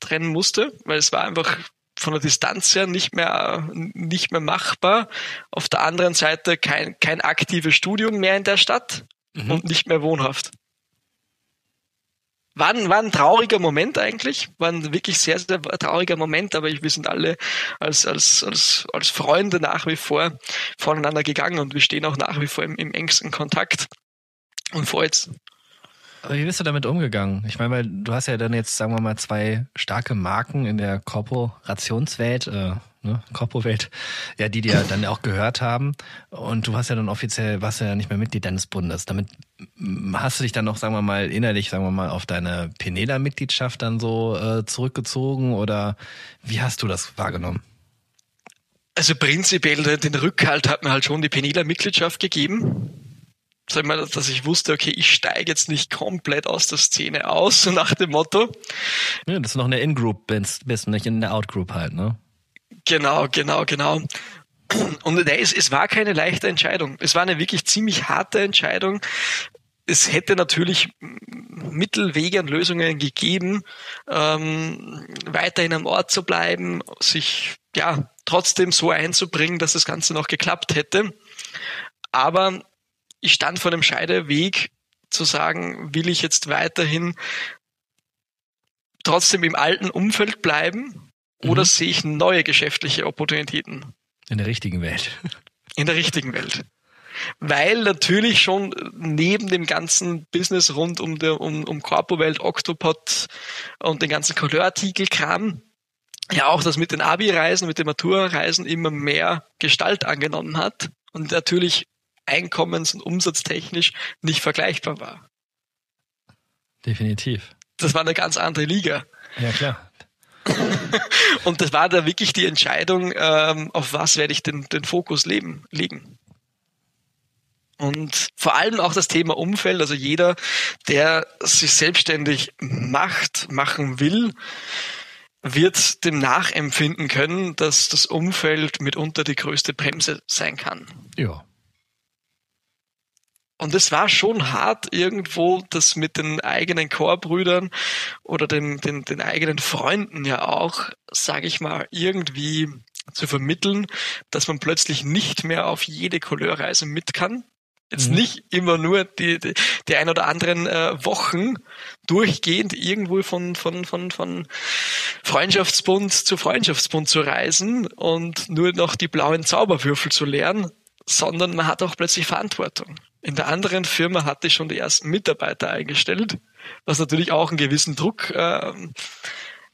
trennen musste, weil es war einfach von der Distanz her nicht mehr, nicht mehr machbar. Auf der anderen Seite kein, kein aktives Studium mehr in der Stadt mhm. und nicht mehr wohnhaft. War ein, war ein trauriger Moment eigentlich, war ein wirklich sehr, sehr trauriger Moment, aber wir sind alle als, als, als, als Freunde nach wie vor voneinander gegangen und wir stehen auch nach wie vor im, im engsten Kontakt. Und vor jetzt aber wie bist du damit umgegangen? Ich meine, weil du hast ja dann jetzt, sagen wir mal, zwei starke Marken in der Korporationswelt, äh, ne, Korporwelt, ja, die dir dann auch gehört haben. Und du hast ja dann offiziell, warst ja nicht mehr Mitglied deines Bundes. Damit hast du dich dann noch, sagen wir mal, innerlich, sagen wir mal, auf deine Penela-Mitgliedschaft dann so äh, zurückgezogen oder wie hast du das wahrgenommen? Also prinzipiell den Rückhalt hat mir halt schon die Penela-Mitgliedschaft gegeben sag mal, dass ich wusste, okay, ich steige jetzt nicht komplett aus der Szene aus, so nach dem Motto. Ja, dass du noch in der In-Group bist, bist nicht in der Out-Group halt, ne? Genau, genau, genau. Und es, es war keine leichte Entscheidung. Es war eine wirklich ziemlich harte Entscheidung. Es hätte natürlich Mittelwege und Lösungen gegeben, ähm, weiterhin am Ort zu bleiben, sich ja trotzdem so einzubringen, dass das Ganze noch geklappt hätte. Aber ich stand vor einem Scheideweg zu sagen, will ich jetzt weiterhin trotzdem im alten Umfeld bleiben oder mhm. sehe ich neue geschäftliche Opportunitäten? In der richtigen Welt. In der richtigen Welt. Weil natürlich schon neben dem ganzen Business rund um, der, um, um Corpo-Welt, Octopod und den ganzen Couleur-Artikel-Kram ja auch das mit den Abi-Reisen, mit den Matura-Reisen immer mehr Gestalt angenommen hat und natürlich einkommens- und umsatztechnisch nicht vergleichbar war. Definitiv. Das war eine ganz andere Liga. Ja, klar. und das war da wirklich die Entscheidung, ähm, auf was werde ich den, den Fokus leben, legen. Und vor allem auch das Thema Umfeld, also jeder, der sich selbstständig macht, machen will, wird dem nachempfinden können, dass das Umfeld mitunter die größte Bremse sein kann. Ja. Und es war schon hart, irgendwo das mit den eigenen Chorbrüdern oder den, den, den eigenen Freunden ja auch, sage ich mal, irgendwie zu vermitteln, dass man plötzlich nicht mehr auf jede Couleurreise mit kann. Jetzt mhm. nicht immer nur die, die, die ein oder anderen äh, Wochen durchgehend irgendwo von, von, von, von Freundschaftsbund zu Freundschaftsbund zu reisen und nur noch die blauen Zauberwürfel zu lernen, sondern man hat auch plötzlich Verantwortung. In der anderen Firma hatte ich schon die ersten Mitarbeiter eingestellt, was natürlich auch einen gewissen Druck äh,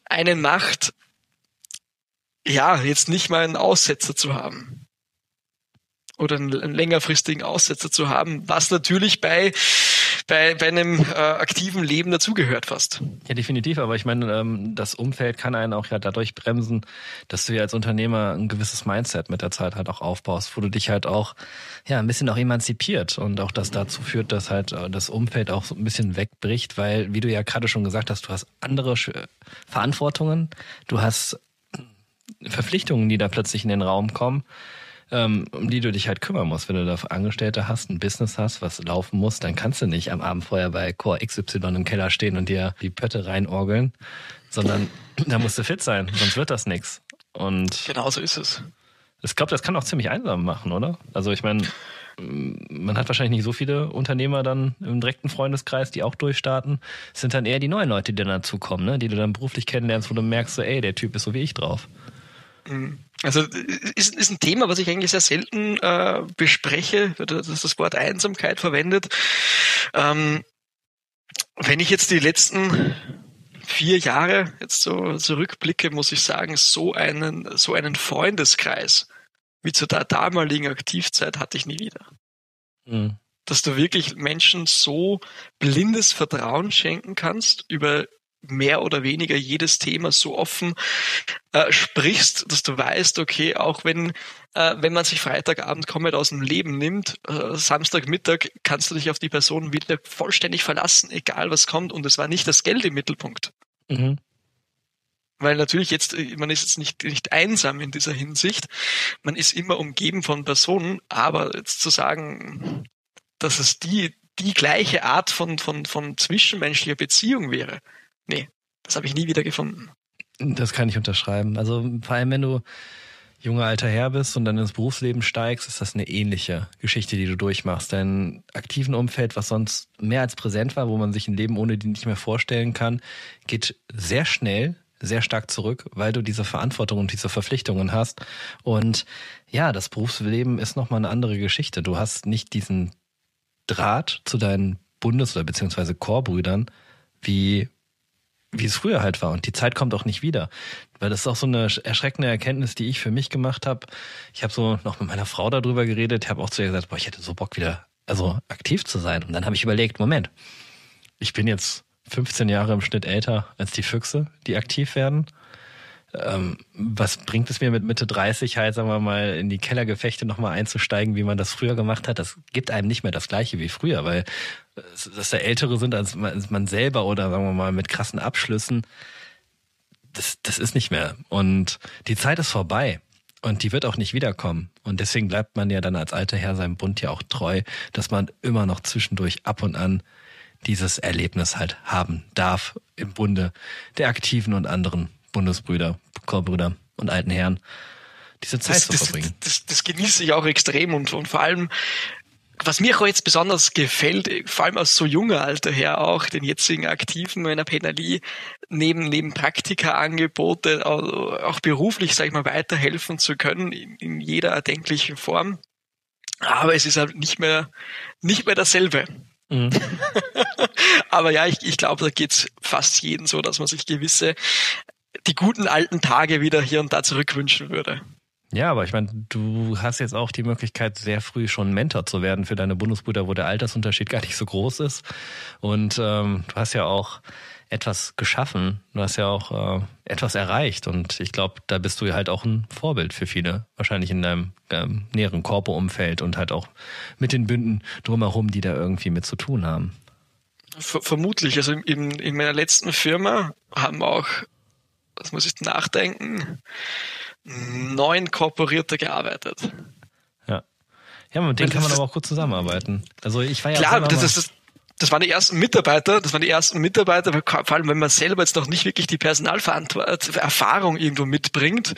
einen macht, ja, jetzt nicht mal einen Aussetzer zu haben. Oder einen, einen längerfristigen Aussetzer zu haben, was natürlich bei bei, bei einem äh, aktiven Leben dazugehört fast. Ja, definitiv. Aber ich meine, ähm, das Umfeld kann einen auch ja dadurch bremsen, dass du ja als Unternehmer ein gewisses Mindset mit der Zeit halt auch aufbaust, wo du dich halt auch ja ein bisschen auch emanzipiert und auch das dazu führt, dass halt äh, das Umfeld auch so ein bisschen wegbricht, weil, wie du ja gerade schon gesagt hast, du hast andere Verantwortungen, du hast Verpflichtungen, die da plötzlich in den Raum kommen ähm, um die du dich halt kümmern musst. Wenn du da Angestellte hast, ein Business hast, was laufen muss, dann kannst du nicht am Abend vorher bei Core XY im Keller stehen und dir die Pötte reinorgeln, sondern da musst du fit sein, sonst wird das nichts. Und genau so ist es. Ich glaube, das kann auch ziemlich einsam machen, oder? Also ich meine, man hat wahrscheinlich nicht so viele Unternehmer dann im direkten Freundeskreis, die auch durchstarten. Es sind dann eher die neuen Leute, die dann dazukommen, ne? die du dann beruflich kennenlernst, wo du merkst, so, ey, der Typ ist so wie ich drauf. Mhm. Also ist, ist ein Thema, was ich eigentlich sehr selten äh, bespreche, dass das Wort Einsamkeit verwendet. Ähm, wenn ich jetzt die letzten vier Jahre jetzt so zurückblicke, muss ich sagen, so einen, so einen Freundeskreis wie zu der damaligen Aktivzeit hatte ich nie wieder. Mhm. Dass du wirklich Menschen so blindes Vertrauen schenken kannst über mehr oder weniger jedes Thema so offen äh, sprichst, dass du weißt, okay, auch wenn, äh, wenn man sich Freitagabend komplett aus dem Leben nimmt, äh, Samstagmittag kannst du dich auf die Person wieder vollständig verlassen, egal was kommt. Und es war nicht das Geld im Mittelpunkt. Mhm. Weil natürlich jetzt, äh, man ist jetzt nicht, nicht einsam in dieser Hinsicht. Man ist immer umgeben von Personen, aber jetzt zu sagen, dass es die, die gleiche Art von, von, von zwischenmenschlicher Beziehung wäre. Nee, das habe ich nie wieder gefunden. Das kann ich unterschreiben. Also vor allem, wenn du junger alter Herr bist und dann ins Berufsleben steigst, ist das eine ähnliche Geschichte, die du durchmachst. Dein aktiven Umfeld, was sonst mehr als präsent war, wo man sich ein Leben ohne die nicht mehr vorstellen kann, geht sehr schnell sehr stark zurück, weil du diese Verantwortung und diese Verpflichtungen hast. Und ja, das Berufsleben ist nochmal eine andere Geschichte. Du hast nicht diesen Draht zu deinen Bundes- oder beziehungsweise Chorbrüdern, wie, wie es früher halt war. Und die Zeit kommt auch nicht wieder. Weil das ist auch so eine erschreckende Erkenntnis, die ich für mich gemacht habe. Ich habe so noch mit meiner Frau darüber geredet, ich habe auch zu ihr gesagt, boah, ich hätte so Bock wieder, also aktiv zu sein. Und dann habe ich überlegt, Moment, ich bin jetzt 15 Jahre im Schnitt älter als die Füchse, die aktiv werden ähm, was bringt es mir mit Mitte 30 halt, sagen wir mal, in die Kellergefechte nochmal einzusteigen, wie man das früher gemacht hat? Das gibt einem nicht mehr das Gleiche wie früher, weil dass da Ältere sind als man selber oder sagen wir mal mit krassen Abschlüssen, das, das ist nicht mehr. Und die Zeit ist vorbei. Und die wird auch nicht wiederkommen. Und deswegen bleibt man ja dann als alter Herr seinem Bund ja auch treu, dass man immer noch zwischendurch ab und an dieses Erlebnis halt haben darf im Bunde der Aktiven und anderen Bundesbrüder, Chorbrüder und alten Herren, diese Zeit das, zu verbringen. Das, das, das genieße ich auch extrem und, und vor allem, was mir auch jetzt besonders gefällt, vor allem aus so junger Alter her auch, den jetzigen Aktiven meiner Penalie, neben, neben Praktikaangebote auch, auch beruflich, sag ich mal, weiterhelfen zu können in, in jeder erdenklichen Form. Aber es ist halt nicht mehr, nicht mehr dasselbe. Mhm. Aber ja, ich, ich glaube, da geht's fast jeden so, dass man sich gewisse die guten alten Tage wieder hier und da zurückwünschen würde. Ja, aber ich meine, du hast jetzt auch die Möglichkeit, sehr früh schon Mentor zu werden für deine Bundesbrüder, wo der Altersunterschied gar nicht so groß ist. Und ähm, du hast ja auch etwas geschaffen, du hast ja auch äh, etwas erreicht. Und ich glaube, da bist du halt auch ein Vorbild für viele, wahrscheinlich in deinem ähm, näheren Korpo-Umfeld und halt auch mit den Bünden drumherum, die da irgendwie mit zu tun haben. Vermutlich. Also in, in meiner letzten Firma haben auch was muss ich nachdenken, neun Kooperierter gearbeitet. Ja. Ja, mit denen kann man aber auch gut zusammenarbeiten. Also ich war ja Klar, das, ist, das, das waren die ersten Mitarbeiter, das waren die ersten Mitarbeiter, vor allem wenn man selber jetzt noch nicht wirklich die Personalverantwortung irgendwo mitbringt,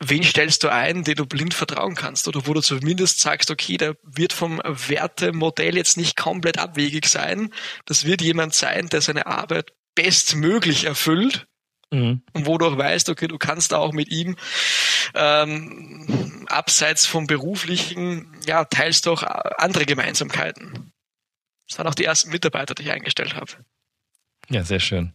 wen stellst du ein, den du blind vertrauen kannst oder wo du zumindest sagst, okay, der wird vom Wertemodell jetzt nicht komplett abwegig sein. Das wird jemand sein, der seine Arbeit bestmöglich erfüllt Mhm. Und wo du auch weißt, okay, du kannst auch mit ihm ähm, abseits vom beruflichen, ja, teilst du auch andere Gemeinsamkeiten. Das waren auch die ersten Mitarbeiter, die ich eingestellt habe. Ja, sehr schön.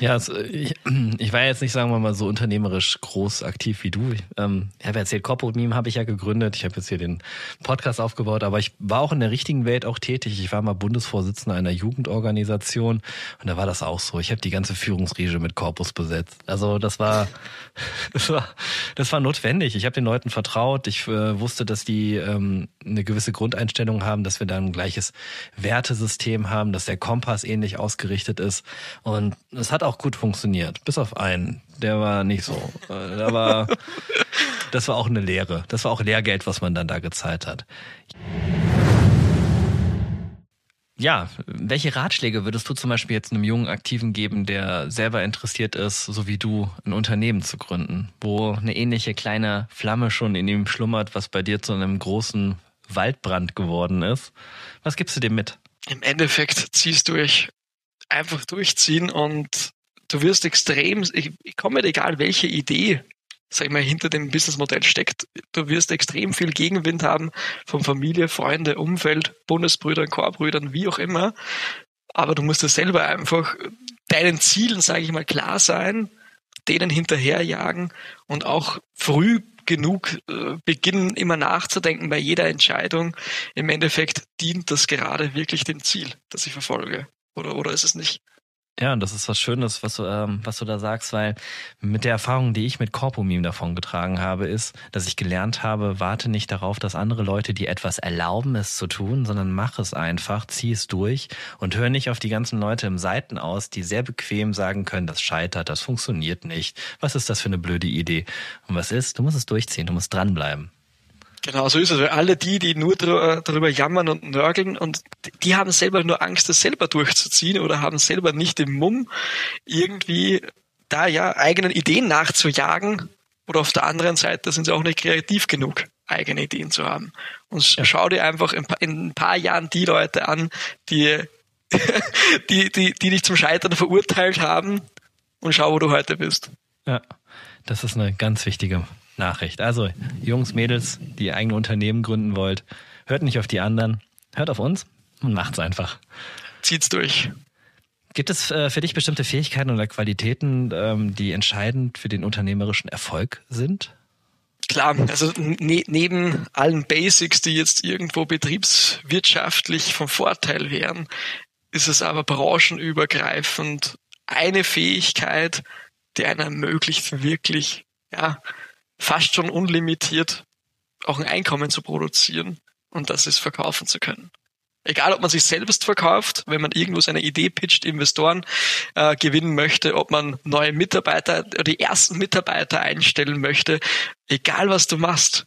Ja, also ich, ich war jetzt nicht, sagen wir mal, so unternehmerisch groß aktiv wie du. Ich, ähm, habe erzählt, Corporate Meme habe ich ja gegründet. Ich habe jetzt hier den Podcast aufgebaut, aber ich war auch in der richtigen Welt auch tätig. Ich war mal Bundesvorsitzender einer Jugendorganisation und da war das auch so. Ich habe die ganze Führungsriege mit Corpus besetzt. Also das war, das war, das war notwendig. Ich habe den Leuten vertraut. Ich äh, wusste, dass die ähm, eine gewisse Grundeinstellung haben, dass wir da ein gleiches Wertesystem haben, dass der Kompass ähnlich ausgerichtet ist und es hat auch gut funktioniert, bis auf einen. Der war nicht so. Äh, da war, das war auch eine Lehre. Das war auch Lehrgeld, was man dann da gezahlt hat. Ja, welche Ratschläge würdest du zum Beispiel jetzt einem jungen Aktiven geben, der selber interessiert ist, so wie du, ein Unternehmen zu gründen, wo eine ähnliche kleine Flamme schon in ihm schlummert, was bei dir zu einem großen Waldbrand geworden ist? Was gibst du dem mit? Im Endeffekt ziehst du durch einfach durchziehen und du wirst extrem, ich, ich komme nicht egal, welche Idee, sag ich mal, hinter dem Businessmodell steckt, du wirst extrem viel Gegenwind haben von Familie, Freunde, Umfeld, Bundesbrüdern, Chorbrüdern, wie auch immer. Aber du musst dir selber einfach deinen Zielen, sage ich mal, klar sein, denen hinterherjagen und auch früh genug äh, beginnen, immer nachzudenken bei jeder Entscheidung. Im Endeffekt dient das gerade wirklich dem Ziel, das ich verfolge. Oder, oder ist es nicht? Ja, und das ist was Schönes, was du, ähm, was du da sagst, weil mit der Erfahrung, die ich mit Corpomeme davon getragen habe, ist, dass ich gelernt habe, warte nicht darauf, dass andere Leute dir etwas erlauben, es zu tun, sondern mach es einfach, zieh es durch und hör nicht auf die ganzen Leute im Seiten aus, die sehr bequem sagen können, das scheitert, das funktioniert nicht. Was ist das für eine blöde Idee? Und was ist? Du musst es durchziehen, du musst dranbleiben. Genau, so ist es. Weil alle die, die nur darüber jammern und nörgeln und die haben selber nur Angst, das selber durchzuziehen oder haben selber nicht den Mumm, irgendwie da ja eigenen Ideen nachzujagen. Oder auf der anderen Seite sind sie auch nicht kreativ genug, eigene Ideen zu haben. Und ja. schau dir einfach in, in ein paar Jahren die Leute an, die, die, die, die dich zum Scheitern verurteilt haben und schau, wo du heute bist. Ja, das ist eine ganz wichtige Nachricht. Also, Jungs, Mädels, die eigene Unternehmen gründen wollt, hört nicht auf die anderen, hört auf uns und macht's einfach. Zieht's durch. Gibt es äh, für dich bestimmte Fähigkeiten oder Qualitäten, ähm, die entscheidend für den unternehmerischen Erfolg sind? Klar, also ne neben allen Basics, die jetzt irgendwo betriebswirtschaftlich vom Vorteil wären, ist es aber branchenübergreifend eine Fähigkeit, die einer ermöglicht, wirklich ja, fast schon unlimitiert auch ein Einkommen zu produzieren und das ist verkaufen zu können. Egal, ob man sich selbst verkauft, wenn man irgendwo seine Idee pitcht, Investoren äh, gewinnen möchte, ob man neue Mitarbeiter, die ersten Mitarbeiter einstellen möchte, egal was du machst,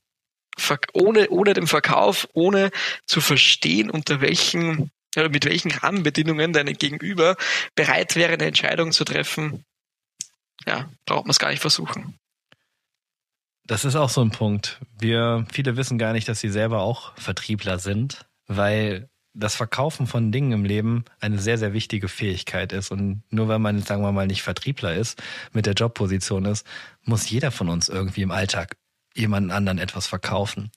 ohne, ohne den Verkauf, ohne zu verstehen, unter welchen, äh, mit welchen Rahmenbedingungen deine Gegenüber bereit wäre, eine Entscheidung zu treffen, ja, braucht man es gar nicht versuchen. Das ist auch so ein Punkt. Wir, viele wissen gar nicht, dass sie selber auch Vertriebler sind, weil das Verkaufen von Dingen im Leben eine sehr, sehr wichtige Fähigkeit ist. Und nur weil man, sagen wir mal, nicht Vertriebler ist, mit der Jobposition ist, muss jeder von uns irgendwie im Alltag jemanden anderen etwas verkaufen.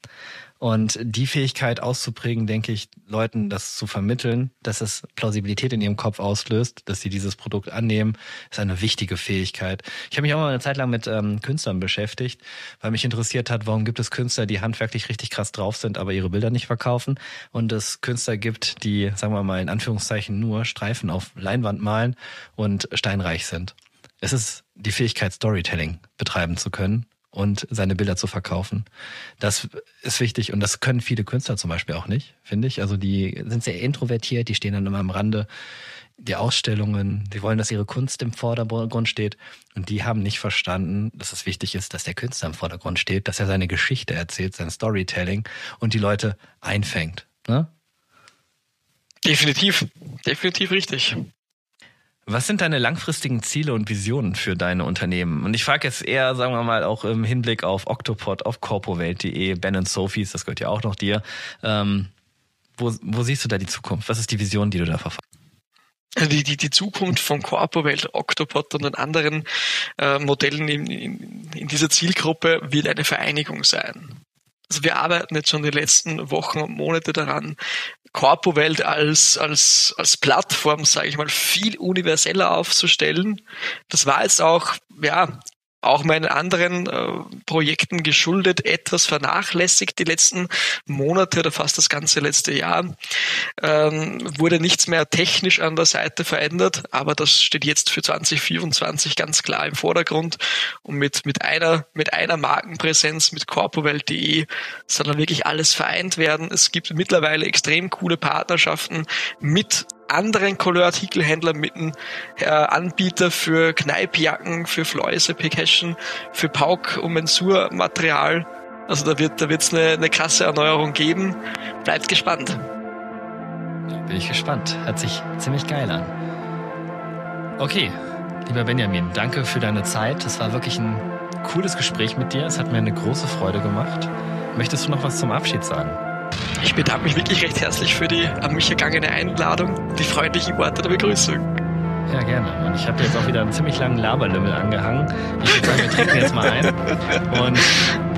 Und die Fähigkeit auszuprägen, denke ich, Leuten das zu vermitteln, dass es Plausibilität in ihrem Kopf auslöst, dass sie dieses Produkt annehmen, ist eine wichtige Fähigkeit. Ich habe mich auch mal eine Zeit lang mit ähm, Künstlern beschäftigt, weil mich interessiert hat, warum gibt es Künstler, die handwerklich richtig krass drauf sind, aber ihre Bilder nicht verkaufen und es Künstler gibt, die, sagen wir mal in Anführungszeichen, nur Streifen auf Leinwand malen und steinreich sind. Es ist die Fähigkeit, Storytelling betreiben zu können und seine Bilder zu verkaufen. Das ist wichtig und das können viele Künstler zum Beispiel auch nicht, finde ich. Also die sind sehr introvertiert, die stehen dann immer am Rande die Ausstellungen, die wollen, dass ihre Kunst im Vordergrund steht und die haben nicht verstanden, dass es wichtig ist, dass der Künstler im Vordergrund steht, dass er seine Geschichte erzählt, sein Storytelling und die Leute einfängt. Ne? Definitiv, definitiv richtig. Was sind deine langfristigen Ziele und Visionen für deine Unternehmen? Und ich frage jetzt eher, sagen wir mal, auch im Hinblick auf Octopod, auf corpowelt.de, Ben Sophies, das gehört ja auch noch dir. Ähm, wo, wo siehst du da die Zukunft? Was ist die Vision, die du da verfolgst? Also die, die, die Zukunft von Corpowelt, Octopod und den anderen äh, Modellen in, in, in dieser Zielgruppe wird eine Vereinigung sein. Also wir arbeiten jetzt schon die letzten Wochen und Monate daran, Corpo-Welt als, als, als Plattform, sage ich mal, viel universeller aufzustellen. Das war jetzt auch, ja, auch meinen anderen äh, Projekten geschuldet etwas vernachlässigt die letzten Monate oder fast das ganze letzte Jahr. Ähm, wurde nichts mehr technisch an der Seite verändert, aber das steht jetzt für 2024 ganz klar im Vordergrund und mit, mit einer, mit einer Markenpräsenz, mit corpowelt.de soll dann wirklich alles vereint werden. Es gibt mittlerweile extrem coole Partnerschaften mit anderen Couleur-Artikelhändler mit einem äh, Anbieter für Kneipjacken, für Fläuse, Percussion, für Pauk und Mensur-Material. Also da wird da eine, eine krasse Erneuerung geben. Bleibt gespannt. Bin ich gespannt. Hört sich ziemlich geil an. Okay, lieber Benjamin, danke für deine Zeit. Das war wirklich ein cooles Gespräch mit dir. Es hat mir eine große Freude gemacht. Möchtest du noch was zum Abschied sagen? Ich bedanke mich wirklich recht herzlich für die an mich ergangene Einladung, die freundlichen Worte der Begrüßung. Ja, gerne. Und ich habe jetzt auch wieder einen ziemlich langen Laberlümmel angehangen. Ich würde sagen, wir trinken jetzt mal ein. Und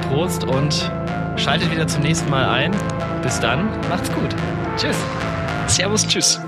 Prost und schaltet wieder zum nächsten Mal ein. Bis dann. Macht's gut. Tschüss. Servus, tschüss.